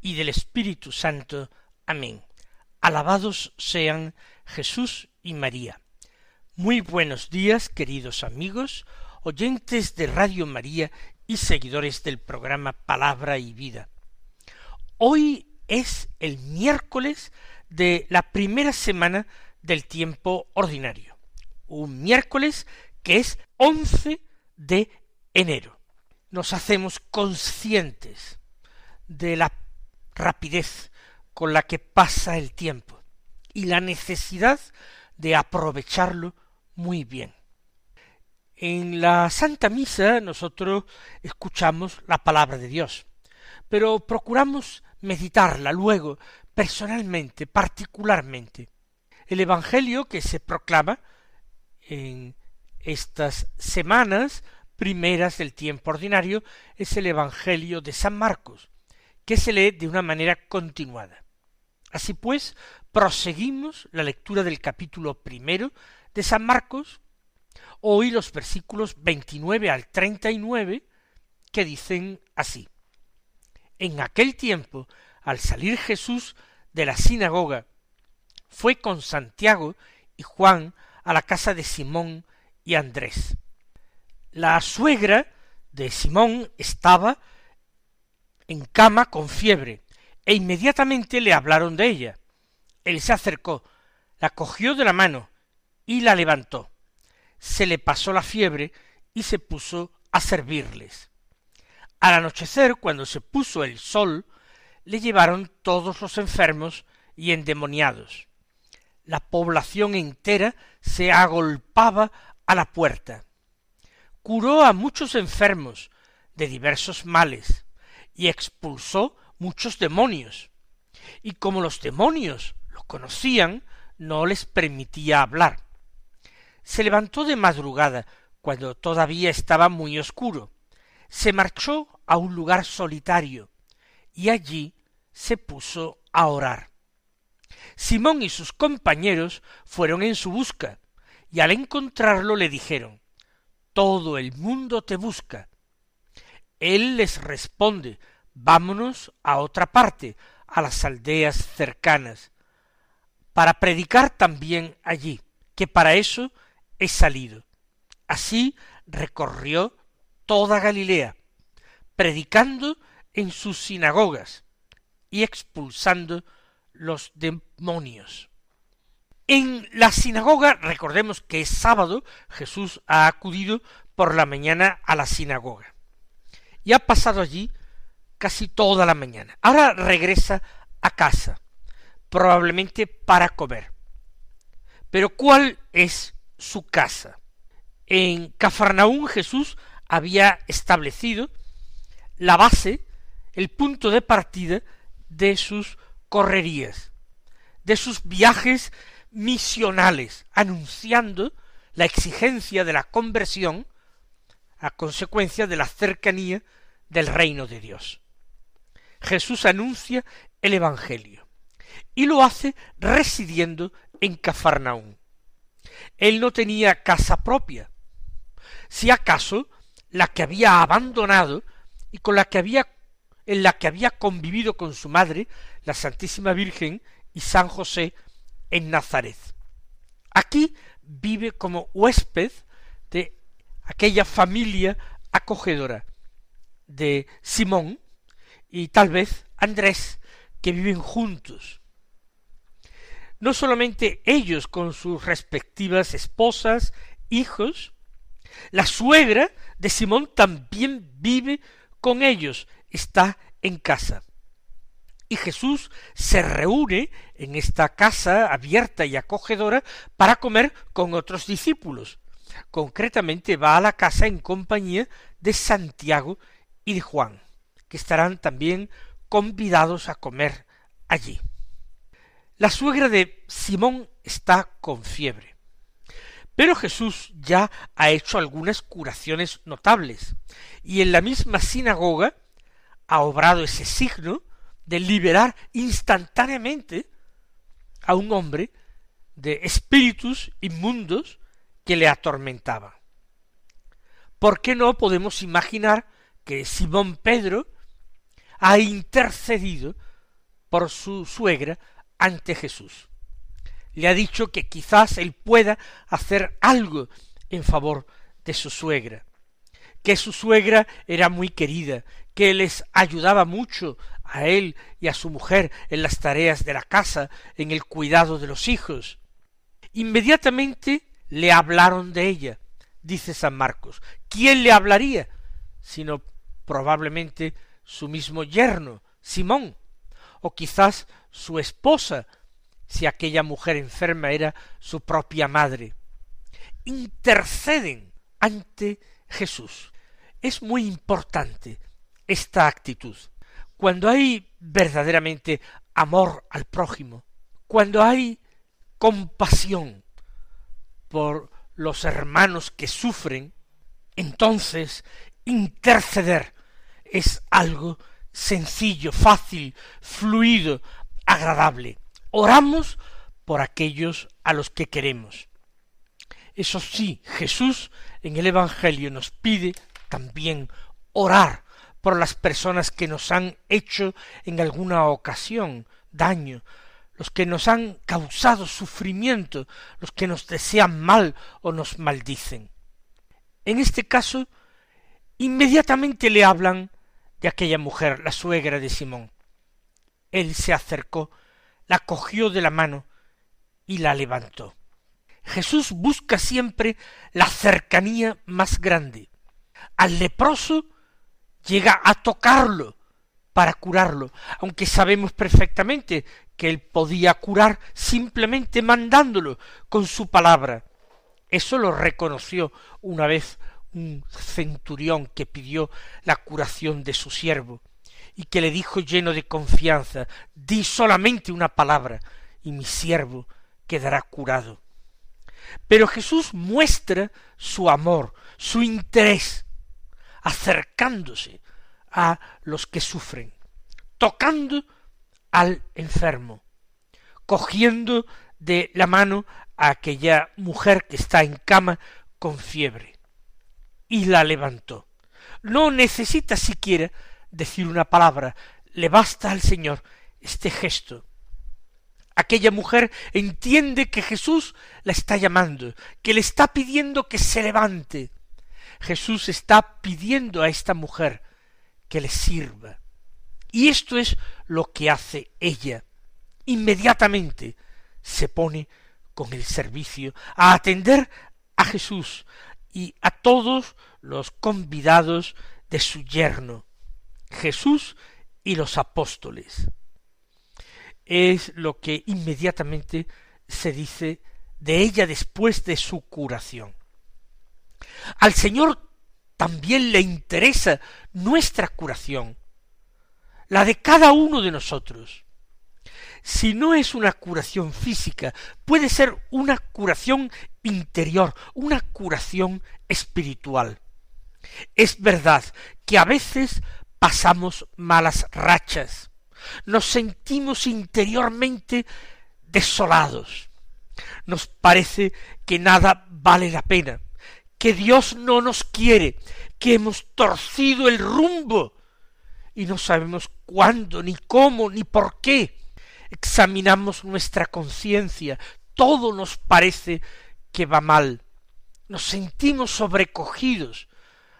y del Espíritu Santo. Amén. Alabados sean Jesús y María. Muy buenos días, queridos amigos, oyentes de Radio María y seguidores del programa Palabra y Vida. Hoy es el miércoles de la primera semana del tiempo ordinario. Un miércoles que es 11 de enero nos hacemos conscientes de la rapidez con la que pasa el tiempo y la necesidad de aprovecharlo muy bien. En la Santa Misa nosotros escuchamos la palabra de Dios, pero procuramos meditarla luego personalmente, particularmente. El Evangelio que se proclama en estas semanas primeras del tiempo ordinario es el Evangelio de San Marcos, que se lee de una manera continuada. Así pues, proseguimos la lectura del capítulo primero de San Marcos, hoy los versículos 29 al 39, que dicen así. En aquel tiempo, al salir Jesús de la sinagoga, fue con Santiago y Juan a la casa de Simón y Andrés. La suegra de Simón estaba en cama con fiebre, e inmediatamente le hablaron de ella. Él se acercó, la cogió de la mano y la levantó. Se le pasó la fiebre y se puso a servirles. Al anochecer, cuando se puso el sol, le llevaron todos los enfermos y endemoniados. La población entera se agolpaba a la puerta curó a muchos enfermos de diversos males y expulsó muchos demonios. Y como los demonios lo conocían, no les permitía hablar. Se levantó de madrugada, cuando todavía estaba muy oscuro, se marchó a un lugar solitario, y allí se puso a orar. Simón y sus compañeros fueron en su busca, y al encontrarlo le dijeron todo el mundo te busca. Él les responde, vámonos a otra parte, a las aldeas cercanas, para predicar también allí, que para eso he salido. Así recorrió toda Galilea, predicando en sus sinagogas y expulsando los demonios. En la sinagoga, recordemos que es sábado, Jesús ha acudido por la mañana a la sinagoga. Y ha pasado allí casi toda la mañana. Ahora regresa a casa, probablemente para comer. Pero ¿cuál es su casa? En Cafarnaún Jesús había establecido la base, el punto de partida de sus correrías, de sus viajes misionales, anunciando la exigencia de la conversión a consecuencia de la cercanía del reino de Dios. Jesús anuncia el Evangelio y lo hace residiendo en Cafarnaún. Él no tenía casa propia, si acaso la que había abandonado y con la que había en la que había convivido con su madre, la Santísima Virgen y San José en Nazaret. Aquí vive como huésped de aquella familia acogedora de Simón y tal vez Andrés, que viven juntos. No solamente ellos con sus respectivas esposas, hijos, la suegra de Simón también vive con ellos, está en casa. Y Jesús se reúne en esta casa abierta y acogedora para comer con otros discípulos. Concretamente va a la casa en compañía de Santiago y de Juan, que estarán también convidados a comer allí. La suegra de Simón está con fiebre. Pero Jesús ya ha hecho algunas curaciones notables, y en la misma sinagoga ha obrado ese signo de liberar instantáneamente a un hombre de espíritus inmundos que le atormentaban. ¿Por qué no podemos imaginar que Simón Pedro ha intercedido por su suegra ante Jesús? Le ha dicho que quizás él pueda hacer algo en favor de su suegra, que su suegra era muy querida, que les ayudaba mucho a él y a su mujer en las tareas de la casa, en el cuidado de los hijos. Inmediatamente le hablaron de ella, dice San Marcos. ¿Quién le hablaría? sino probablemente su mismo yerno, Simón, o quizás su esposa, si aquella mujer enferma era su propia madre. Interceden ante Jesús. Es muy importante esta actitud. Cuando hay verdaderamente amor al prójimo, cuando hay compasión por los hermanos que sufren, entonces interceder es algo sencillo, fácil, fluido, agradable. Oramos por aquellos a los que queremos. Eso sí, Jesús en el Evangelio nos pide también orar por las personas que nos han hecho en alguna ocasión daño, los que nos han causado sufrimiento, los que nos desean mal o nos maldicen. En este caso, inmediatamente le hablan de aquella mujer, la suegra de Simón. Él se acercó, la cogió de la mano y la levantó. Jesús busca siempre la cercanía más grande. Al leproso llega a tocarlo para curarlo, aunque sabemos perfectamente que él podía curar simplemente mandándolo con su palabra. Eso lo reconoció una vez un centurión que pidió la curación de su siervo, y que le dijo lleno de confianza, di solamente una palabra, y mi siervo quedará curado. Pero Jesús muestra su amor, su interés, acercándose a los que sufren, tocando al enfermo, cogiendo de la mano a aquella mujer que está en cama con fiebre, y la levantó. No necesita siquiera decir una palabra, le basta al Señor este gesto. Aquella mujer entiende que Jesús la está llamando, que le está pidiendo que se levante. Jesús está pidiendo a esta mujer que le sirva. Y esto es lo que hace ella. Inmediatamente se pone con el servicio a atender a Jesús y a todos los convidados de su yerno, Jesús y los apóstoles. Es lo que inmediatamente se dice de ella después de su curación. Al Señor también le interesa nuestra curación, la de cada uno de nosotros. Si no es una curación física, puede ser una curación interior, una curación espiritual. Es verdad que a veces pasamos malas rachas, nos sentimos interiormente desolados, nos parece que nada vale la pena, que Dios no nos quiere, que hemos torcido el rumbo y no sabemos cuándo, ni cómo, ni por qué. Examinamos nuestra conciencia, todo nos parece que va mal. Nos sentimos sobrecogidos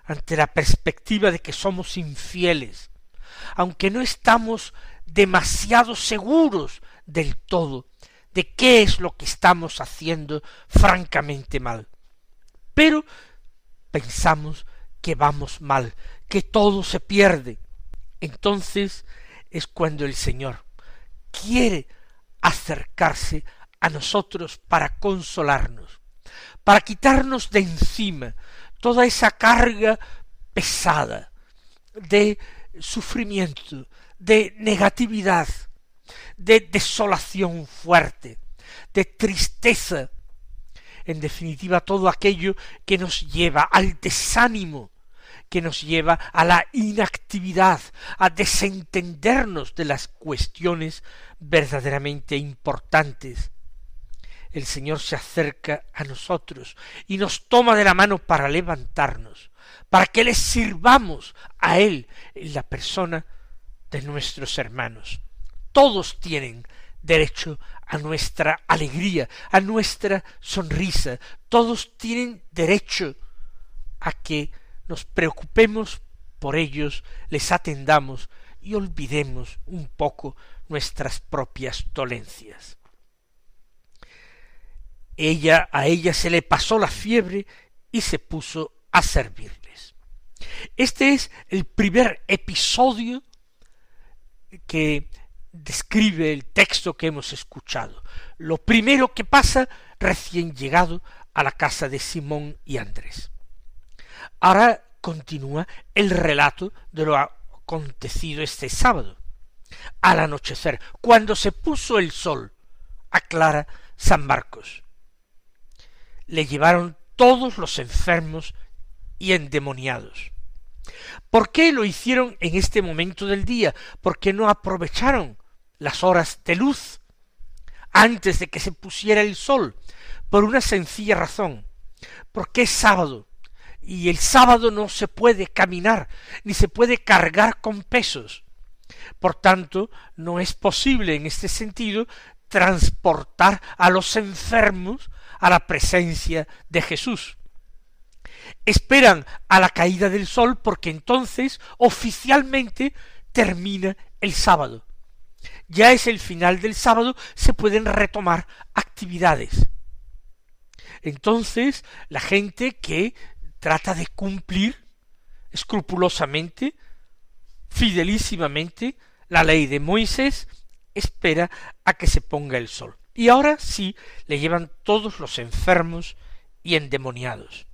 ante la perspectiva de que somos infieles, aunque no estamos demasiado seguros del todo de qué es lo que estamos haciendo francamente mal. Pero pensamos que vamos mal, que todo se pierde, entonces es cuando el Señor quiere acercarse a nosotros para consolarnos, para quitarnos de encima toda esa carga pesada de sufrimiento, de negatividad, de desolación fuerte, de tristeza, en definitiva todo aquello que nos lleva al desánimo, que nos lleva a la inactividad, a desentendernos de las cuestiones verdaderamente importantes. El Señor se acerca a nosotros y nos toma de la mano para levantarnos, para que le sirvamos a Él en la persona de nuestros hermanos. Todos tienen derecho a nuestra alegría, a nuestra sonrisa. Todos tienen derecho a que nos preocupemos por ellos, les atendamos y olvidemos un poco nuestras propias dolencias. Ella a ella se le pasó la fiebre y se puso a servirles. Este es el primer episodio que describe el texto que hemos escuchado. Lo primero que pasa recién llegado a la casa de Simón y Andrés. Ahora continúa el relato de lo acontecido este sábado. Al anochecer, cuando se puso el sol, aclara San Marcos. Le llevaron todos los enfermos y endemoniados. ¿Por qué lo hicieron en este momento del día? ¿Por qué no aprovecharon las horas de luz antes de que se pusiera el sol? Por una sencilla razón. Porque es sábado y el sábado no se puede caminar, ni se puede cargar con pesos. Por tanto, no es posible en este sentido transportar a los enfermos a la presencia de Jesús. Esperan a la caída del sol porque entonces oficialmente termina el sábado. Ya es el final del sábado, se pueden retomar actividades. Entonces, la gente que trata de cumplir escrupulosamente, fidelísimamente, la ley de Moisés, espera a que se ponga el sol. Y ahora sí le llevan todos los enfermos y endemoniados.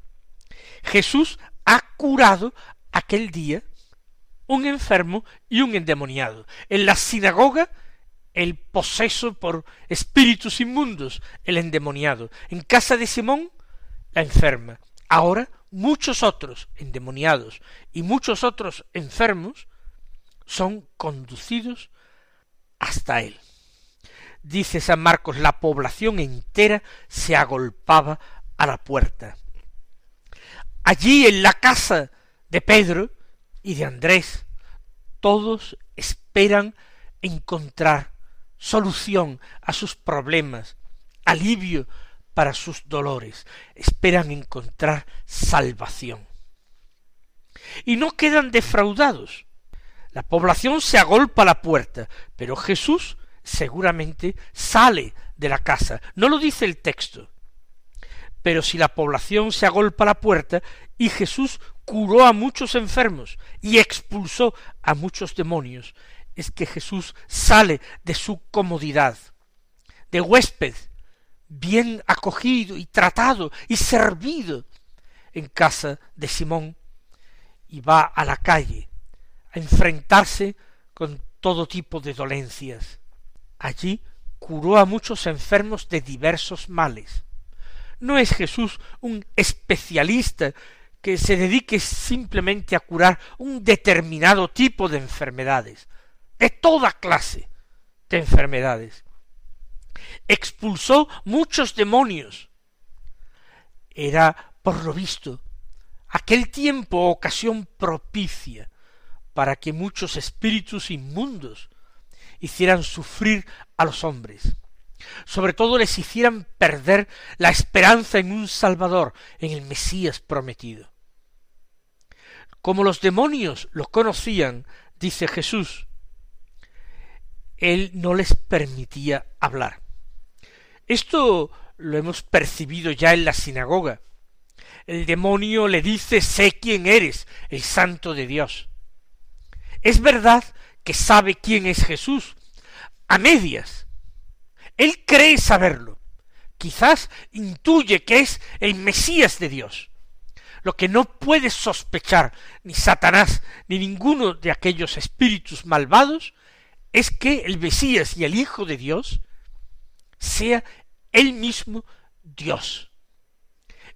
Jesús ha curado aquel día un enfermo y un endemoniado. En la sinagoga, el poseso por espíritus inmundos, el endemoniado. En casa de Simón, la enferma. Ahora muchos otros endemoniados y muchos otros enfermos son conducidos hasta él. Dice San Marcos, la población entera se agolpaba a la puerta. Allí en la casa de Pedro y de Andrés, todos esperan encontrar solución a sus problemas, alivio para sus dolores, esperan encontrar salvación. Y no quedan defraudados. La población se agolpa a la puerta, pero Jesús seguramente sale de la casa. No lo dice el texto. Pero si la población se agolpa a la puerta y Jesús curó a muchos enfermos y expulsó a muchos demonios, es que Jesús sale de su comodidad, de huésped, bien acogido y tratado y servido en casa de Simón y va a la calle a enfrentarse con todo tipo de dolencias. Allí curó a muchos enfermos de diversos males. No es Jesús un especialista que se dedique simplemente a curar un determinado tipo de enfermedades, de toda clase de enfermedades expulsó muchos demonios. Era, por lo visto, aquel tiempo ocasión propicia para que muchos espíritus inmundos hicieran sufrir a los hombres. Sobre todo les hicieran perder la esperanza en un Salvador, en el Mesías prometido. Como los demonios lo conocían, dice Jesús, él no les permitía hablar. Esto lo hemos percibido ya en la sinagoga. El demonio le dice sé quién eres, el santo de Dios. Es verdad que sabe quién es Jesús, a medias. Él cree saberlo. Quizás intuye que es el Mesías de Dios. Lo que no puede sospechar ni Satanás ni ninguno de aquellos espíritus malvados es que el Mesías y el Hijo de Dios sea él mismo Dios.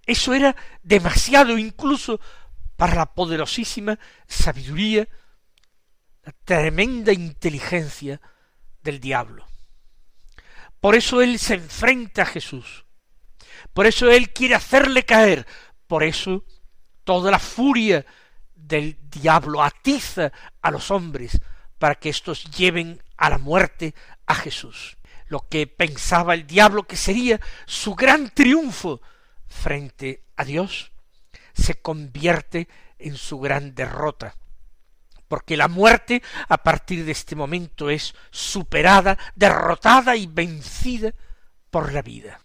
Eso era demasiado incluso para la poderosísima sabiduría, la tremenda inteligencia del diablo. Por eso él se enfrenta a Jesús. Por eso él quiere hacerle caer. Por eso toda la furia del diablo atiza a los hombres para que éstos lleven a la muerte a Jesús. Lo que pensaba el diablo que sería su gran triunfo frente a Dios se convierte en su gran derrota porque la muerte a partir de este momento es superada, derrotada y vencida por la vida.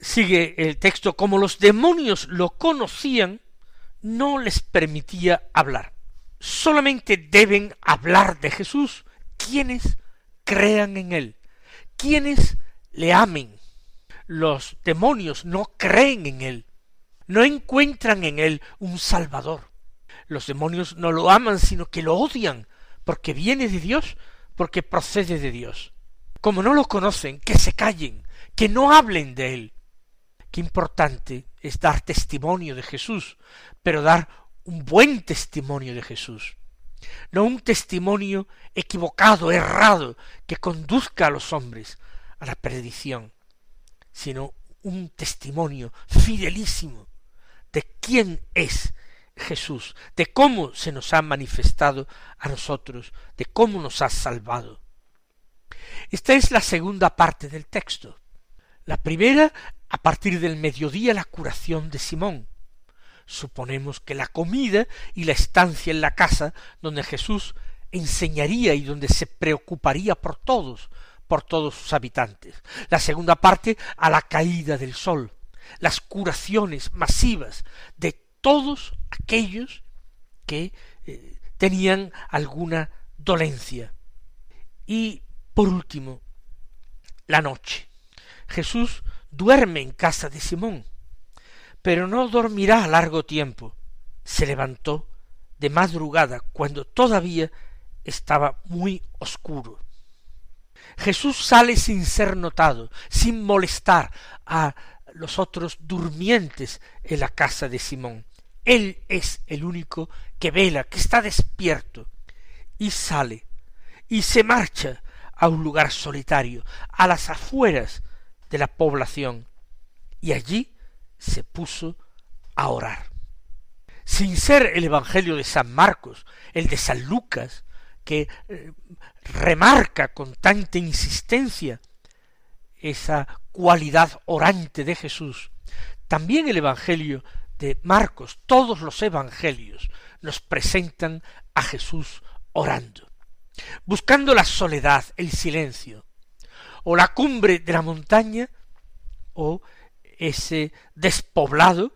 Sigue el texto, como los demonios lo conocían, no les permitía hablar. Solamente deben hablar de Jesús quienes crean en él, quienes le amen. Los demonios no creen en él, no encuentran en él un Salvador. Los demonios no lo aman, sino que lo odian, porque viene de Dios, porque procede de Dios. Como no lo conocen, que se callen, que no hablen de él. Qué importante es dar testimonio de Jesús, pero dar un buen testimonio de Jesús. No un testimonio equivocado, errado, que conduzca a los hombres a la perdición, sino un testimonio fidelísimo de quién es Jesús, de cómo se nos ha manifestado a nosotros, de cómo nos ha salvado. Esta es la segunda parte del texto. La primera, a partir del mediodía, la curación de Simón. Suponemos que la comida y la estancia en la casa donde Jesús enseñaría y donde se preocuparía por todos, por todos sus habitantes. La segunda parte, a la caída del sol, las curaciones masivas de todos aquellos que eh, tenían alguna dolencia. Y por último, la noche. Jesús duerme en casa de Simón, pero no dormirá largo tiempo. Se levantó de madrugada cuando todavía estaba muy oscuro. Jesús sale sin ser notado, sin molestar a los otros durmientes en la casa de Simón. Él es el único que vela, que está despierto, y sale, y se marcha a un lugar solitario, a las afueras de la población, y allí se puso a orar. Sin ser el Evangelio de San Marcos, el de San Lucas, que eh, remarca con tanta insistencia esa cualidad orante de Jesús, también el Evangelio de Marcos, todos los evangelios nos presentan a Jesús orando, buscando la soledad, el silencio, o la cumbre de la montaña, o ese despoblado,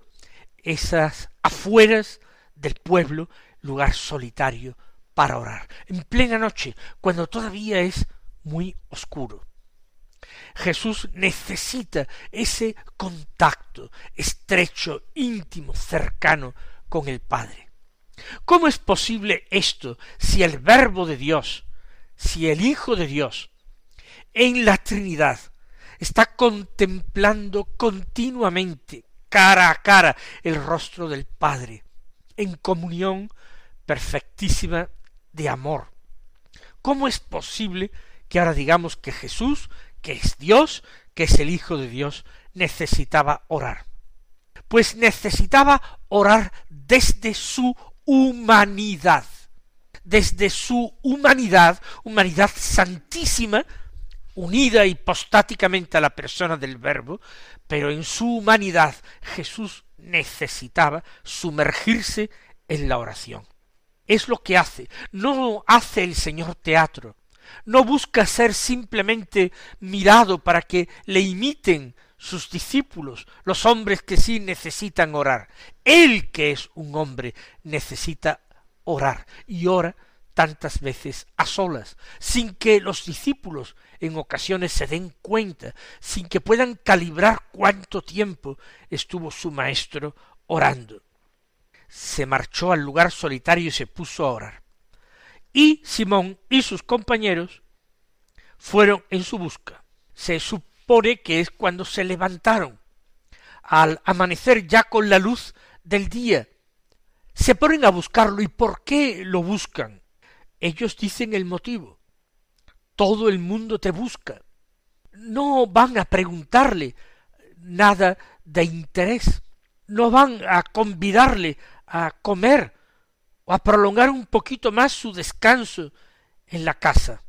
esas afueras del pueblo, lugar solitario para orar, en plena noche, cuando todavía es muy oscuro. Jesús necesita ese contacto estrecho, íntimo, cercano con el Padre. ¿Cómo es posible esto si el Verbo de Dios, si el Hijo de Dios, en la Trinidad, está contemplando continuamente, cara a cara, el rostro del Padre, en comunión perfectísima de amor? ¿Cómo es posible que ahora digamos que Jesús que es Dios, que es el Hijo de Dios, necesitaba orar. Pues necesitaba orar desde su humanidad, desde su humanidad, humanidad santísima, unida hipostáticamente a la persona del Verbo, pero en su humanidad Jesús necesitaba sumergirse en la oración. Es lo que hace. No hace el Señor teatro, no busca ser simplemente mirado para que le imiten sus discípulos, los hombres que sí necesitan orar. Él que es un hombre necesita orar y ora tantas veces a solas, sin que los discípulos en ocasiones se den cuenta, sin que puedan calibrar cuánto tiempo estuvo su maestro orando. Se marchó al lugar solitario y se puso a orar. y Simón y sus compañeros fueron en su busca. Se supone que es cuando se levantaron al amanecer ya con la luz del día. Se ponen a buscarlo. ¿Y por qué lo buscan? Ellos dicen el motivo. Todo el mundo te busca. No van a preguntarle nada de interés. No van a convidarle a comer o a prolongar un poquito más su descanso en la casa.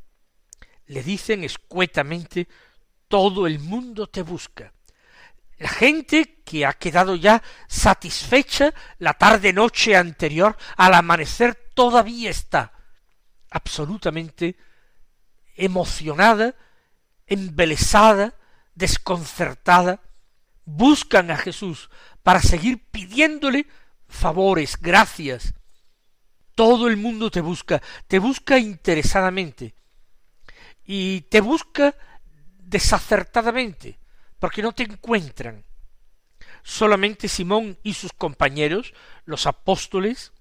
Le dicen escuetamente todo el mundo te busca. La gente que ha quedado ya satisfecha la tarde noche anterior al amanecer todavía está absolutamente emocionada, embelesada, desconcertada, buscan a Jesús para seguir pidiéndole favores, gracias. Todo el mundo te busca, te busca interesadamente y te busca desacertadamente, porque no te encuentran. Solamente Simón y sus compañeros, los apóstoles,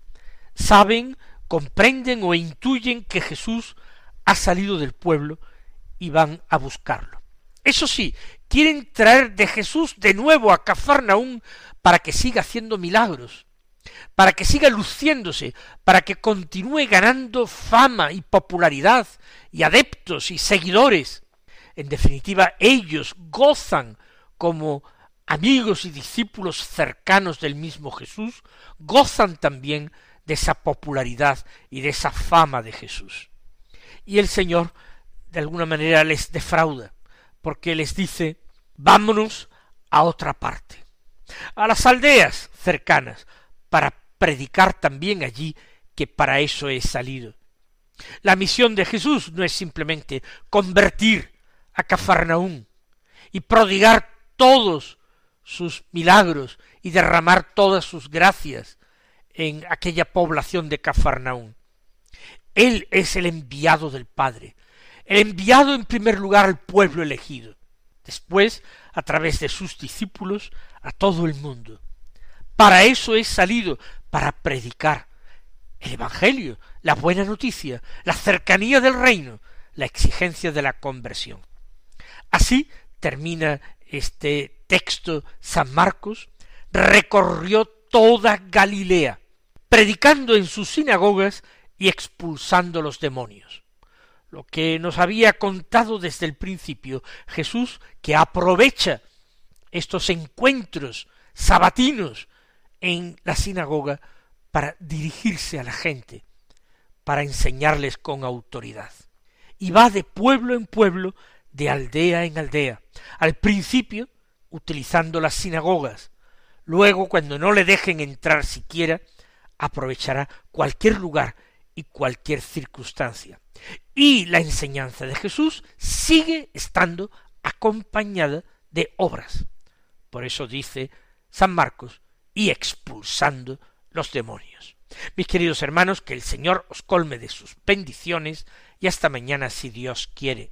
saben, comprenden o intuyen que Jesús ha salido del pueblo y van a buscarlo. Eso sí, quieren traer de Jesús de nuevo a Cafarnaún para que siga haciendo milagros, para que siga luciéndose, para que continúe ganando fama y popularidad y adeptos y seguidores. En definitiva, ellos gozan como amigos y discípulos cercanos del mismo Jesús, gozan también de esa popularidad y de esa fama de Jesús. Y el Señor, de alguna manera, les defrauda, porque les dice, vámonos a otra parte, a las aldeas cercanas, para predicar también allí que para eso he salido. La misión de Jesús no es simplemente convertir a Cafarnaún y prodigar todos sus milagros y derramar todas sus gracias en aquella población de Cafarnaún. Él es el enviado del Padre, el enviado en primer lugar al pueblo elegido, después, a través de sus discípulos, a todo el mundo. Para eso es salido, para predicar el Evangelio, la buena noticia, la cercanía del reino, la exigencia de la conversión. Así termina este texto San Marcos, recorrió toda Galilea, predicando en sus sinagogas y expulsando los demonios. Lo que nos había contado desde el principio Jesús, que aprovecha estos encuentros sabatinos en la sinagoga para dirigirse a la gente, para enseñarles con autoridad. Y va de pueblo en pueblo, de aldea en aldea, al principio utilizando las sinagogas, luego cuando no le dejen entrar siquiera, aprovechará cualquier lugar y cualquier circunstancia. Y la enseñanza de Jesús sigue estando acompañada de obras. Por eso dice San Marcos, y expulsando los demonios. Mis queridos hermanos, que el Señor os colme de sus bendiciones y hasta mañana si Dios quiere.